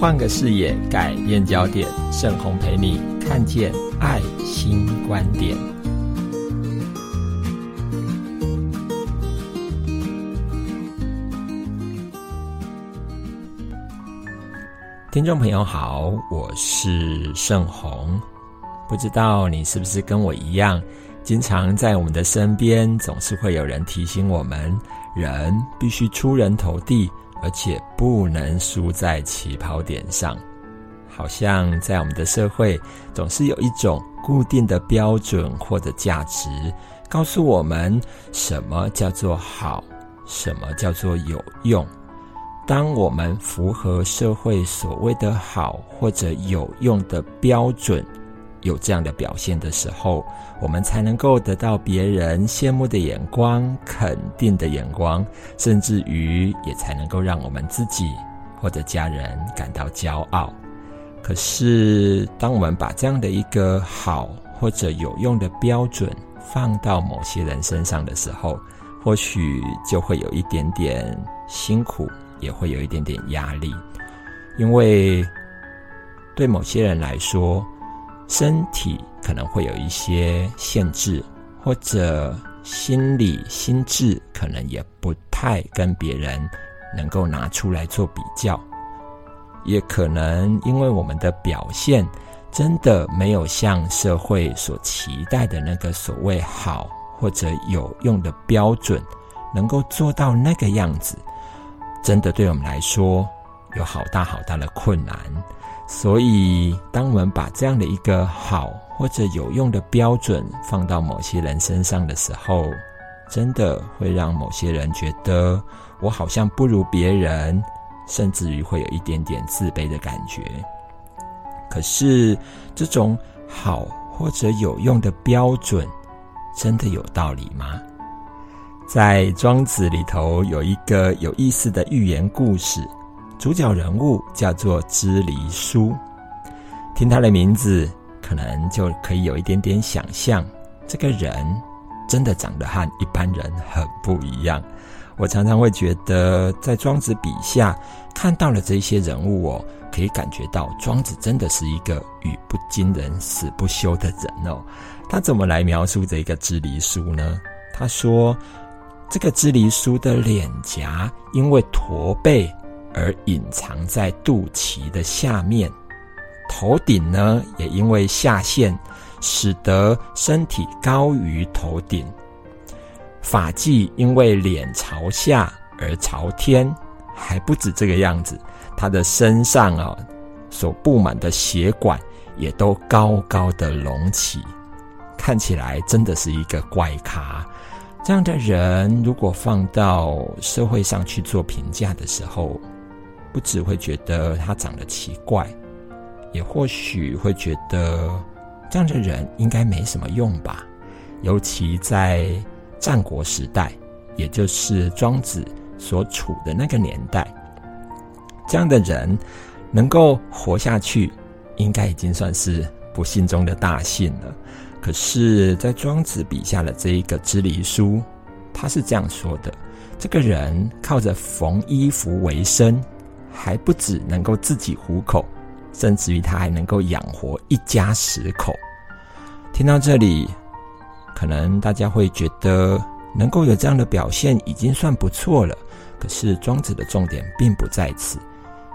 换个视野，改变焦点。盛红陪你看见爱心观点。听众朋友好，我是盛红。不知道你是不是跟我一样，经常在我们的身边，总是会有人提醒我们：人必须出人头地。而且不能输在起跑点上，好像在我们的社会总是有一种固定的标准或者价值，告诉我们什么叫做好，什么叫做有用。当我们符合社会所谓的好或者有用的标准。有这样的表现的时候，我们才能够得到别人羡慕的眼光、肯定的眼光，甚至于也才能够让我们自己或者家人感到骄傲。可是，当我们把这样的一个好或者有用的标准放到某些人身上的时候，或许就会有一点点辛苦，也会有一点点压力，因为对某些人来说。身体可能会有一些限制，或者心理心智可能也不太跟别人能够拿出来做比较，也可能因为我们的表现真的没有像社会所期待的那个所谓好或者有用的标准，能够做到那个样子，真的对我们来说有好大好大的困难。所以，当我们把这样的一个好或者有用的标准放到某些人身上的时候，真的会让某些人觉得我好像不如别人，甚至于会有一点点自卑的感觉。可是，这种好或者有用的标准，真的有道理吗？在《庄子》里头有一个有意思的寓言故事。主角人物叫做支离叔，听他的名字，可能就可以有一点点想象，这个人真的长得和一般人很不一样。我常常会觉得，在庄子笔下看到了这些人物哦，可以感觉到庄子真的是一个语不惊人死不休的人哦。他怎么来描述这个支离叔呢？他说，这个支离叔的脸颊因为驼背。而隐藏在肚脐的下面，头顶呢也因为下陷，使得身体高于头顶。发髻因为脸朝下而朝天，还不止这个样子，他的身上啊所布满的血管也都高高的隆起，看起来真的是一个怪咖。这样的人，如果放到社会上去做评价的时候，不只会觉得他长得奇怪，也或许会觉得这样的人应该没什么用吧。尤其在战国时代，也就是庄子所处的那个年代，这样的人能够活下去，应该已经算是不幸中的大幸了。可是，在庄子笔下的这一个支离书，他是这样说的：这个人靠着缝衣服为生。还不止能够自己糊口，甚至于他还能够养活一家十口。听到这里，可能大家会觉得能够有这样的表现已经算不错了。可是庄子的重点并不在此。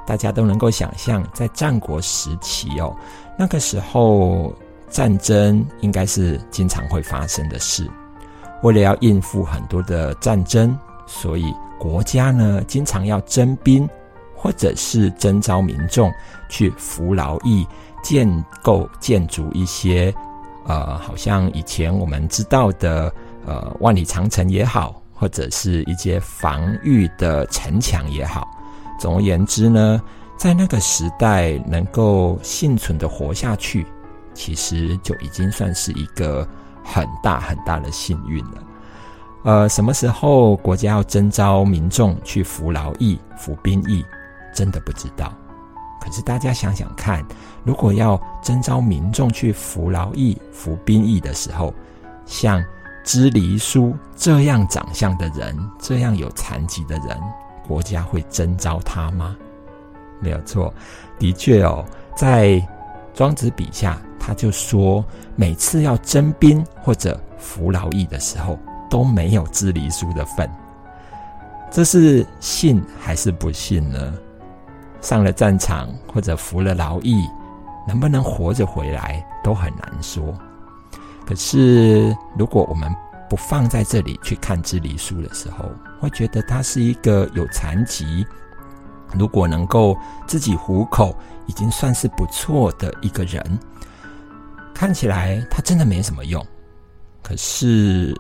大家都能够想象，在战国时期哦，那个时候战争应该是经常会发生的事。为了要应付很多的战争，所以国家呢经常要征兵。或者是征召民众去服劳役，建构建筑一些，呃，好像以前我们知道的，呃，万里长城也好，或者是一些防御的城墙也好。总而言之呢，在那个时代能够幸存的活下去，其实就已经算是一个很大很大的幸运了。呃，什么时候国家要征召民众去服劳役、服兵役？真的不知道，可是大家想想看，如果要征召民众去服劳役、服兵役的时候，像支离书这样长相的人，这样有残疾的人，国家会征召他吗？没有错，的确哦，在庄子笔下，他就说，每次要征兵或者服劳役的时候，都没有支离书的份。这是信还是不信呢？上了战场或者服了劳役，能不能活着回来都很难说。可是，如果我们不放在这里去看支离书的时候，会觉得他是一个有残疾，如果能够自己糊口，已经算是不错的一个人。看起来他真的没什么用。可是，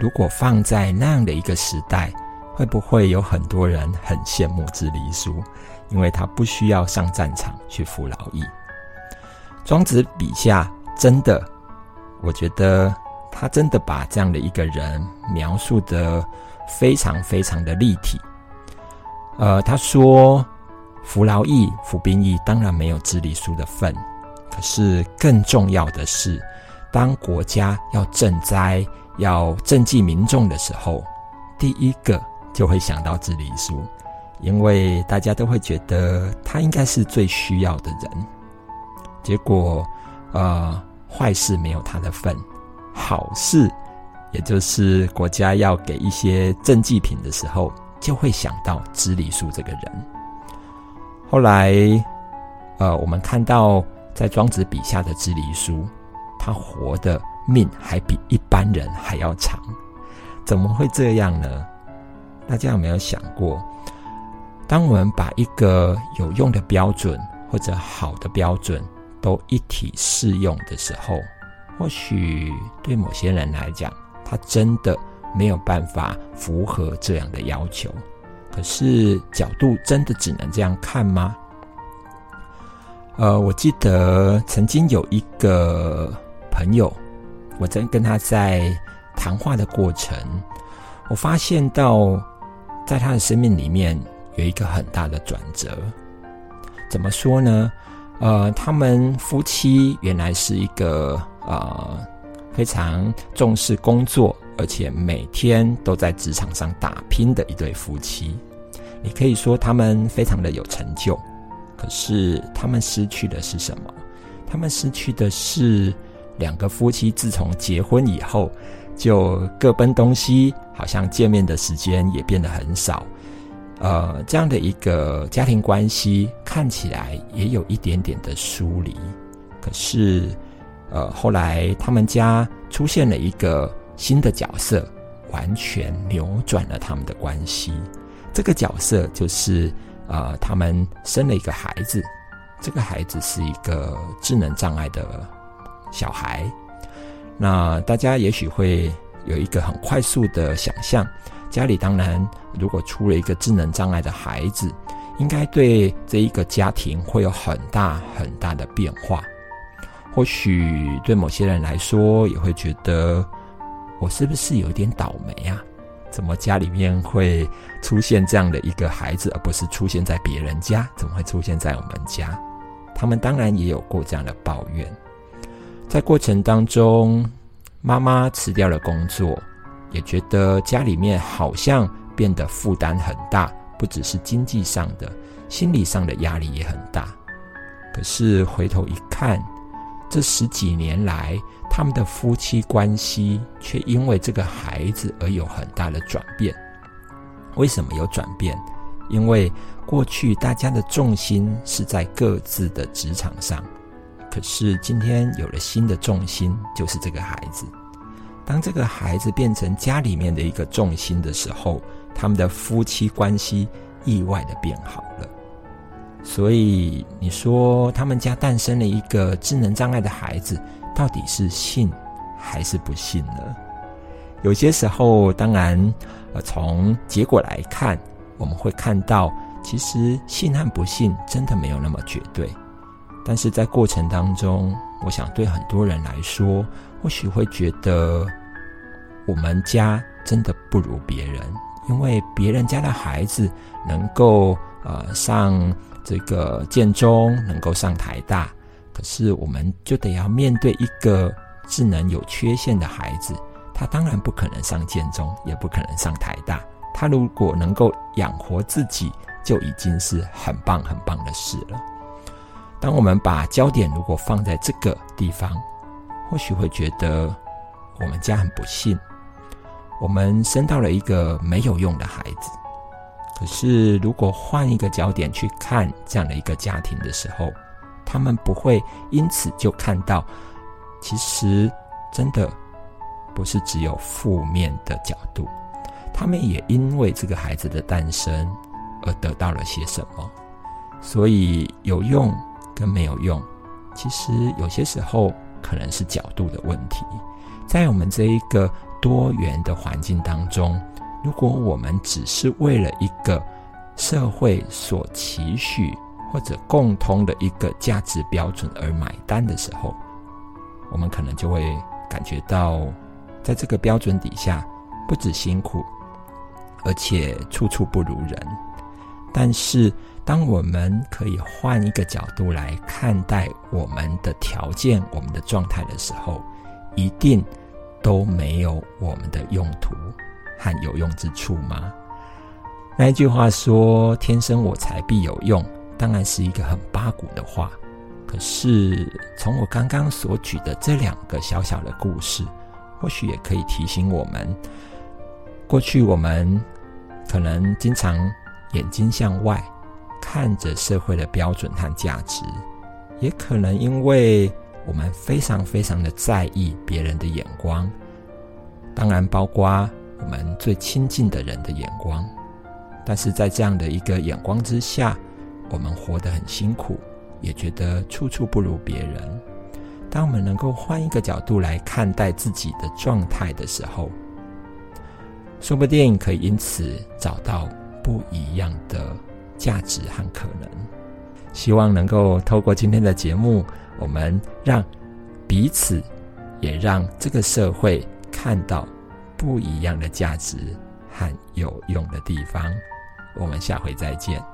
如果放在那样的一个时代，会不会有很多人很羡慕支离书？因为他不需要上战场去服劳役。庄子笔下真的。我觉得他真的把这样的一个人描述的非常非常的立体。呃，他说服劳役、服兵役当然没有支离书的份，可是更重要的是，当国家要赈灾、要赈济民众的时候，第一个就会想到支离书，因为大家都会觉得他应该是最需要的人。结果，呃。坏事没有他的份，好事，也就是国家要给一些赈济品的时候，就会想到支离书这个人。后来，呃，我们看到在庄子笔下的支离书，他活的命还比一般人还要长，怎么会这样呢？大家有没有想过，当我们把一个有用的标准或者好的标准，都一体适用的时候，或许对某些人来讲，他真的没有办法符合这样的要求。可是角度真的只能这样看吗？呃，我记得曾经有一个朋友，我在跟他在谈话的过程，我发现到在他的生命里面有一个很大的转折。怎么说呢？呃，他们夫妻原来是一个呃非常重视工作，而且每天都在职场上打拼的一对夫妻。你可以说他们非常的有成就，可是他们失去的是什么？他们失去的是两个夫妻自从结婚以后就各奔东西，好像见面的时间也变得很少。呃，这样的一个家庭关系看起来也有一点点的疏离，可是，呃，后来他们家出现了一个新的角色，完全扭转了他们的关系。这个角色就是，呃，他们生了一个孩子，这个孩子是一个智能障碍的小孩。那大家也许会有一个很快速的想象。家里当然，如果出了一个智能障碍的孩子，应该对这一个家庭会有很大很大的变化。或许对某些人来说，也会觉得我是不是有点倒霉啊？怎么家里面会出现这样的一个孩子，而不是出现在别人家？怎么会出现在我们家？他们当然也有过这样的抱怨。在过程当中，妈妈辞掉了工作。也觉得家里面好像变得负担很大，不只是经济上的，心理上的压力也很大。可是回头一看，这十几年来，他们的夫妻关系却因为这个孩子而有很大的转变。为什么有转变？因为过去大家的重心是在各自的职场上，可是今天有了新的重心，就是这个孩子。当这个孩子变成家里面的一个重心的时候，他们的夫妻关系意外的变好了。所以你说他们家诞生了一个智能障碍的孩子，到底是信还是不信呢？有些时候，当然，呃，从结果来看，我们会看到，其实信和不信真的没有那么绝对。但是在过程当中，我想对很多人来说，或许会觉得我们家真的不如别人，因为别人家的孩子能够呃上这个建中，能够上台大，可是我们就得要面对一个智能有缺陷的孩子，他当然不可能上建中，也不可能上台大。他如果能够养活自己，就已经是很棒很棒的事了。当我们把焦点如果放在这个地方，或许会觉得我们家很不幸，我们生到了一个没有用的孩子。可是，如果换一个焦点去看这样的一个家庭的时候，他们不会因此就看到，其实真的不是只有负面的角度，他们也因为这个孩子的诞生而得到了些什么。所以，有用。跟没有用，其实有些时候可能是角度的问题。在我们这一个多元的环境当中，如果我们只是为了一个社会所期许或者共通的一个价值标准而买单的时候，我们可能就会感觉到，在这个标准底下，不止辛苦，而且处处不如人。但是，当我们可以换一个角度来看待我们的条件、我们的状态的时候，一定都没有我们的用途和有用之处吗？那一句话说“天生我材必有用”，当然是一个很八股的话。可是，从我刚刚所举的这两个小小的故事，或许也可以提醒我们：过去我们可能经常眼睛向外。看着社会的标准和价值，也可能因为我们非常非常的在意别人的眼光，当然包括我们最亲近的人的眼光。但是在这样的一个眼光之下，我们活得很辛苦，也觉得处处不如别人。当我们能够换一个角度来看待自己的状态的时候，说不定可以因此找到不一样的。价值和可能，希望能够透过今天的节目，我们让彼此，也让这个社会看到不一样的价值和有用的地方。我们下回再见。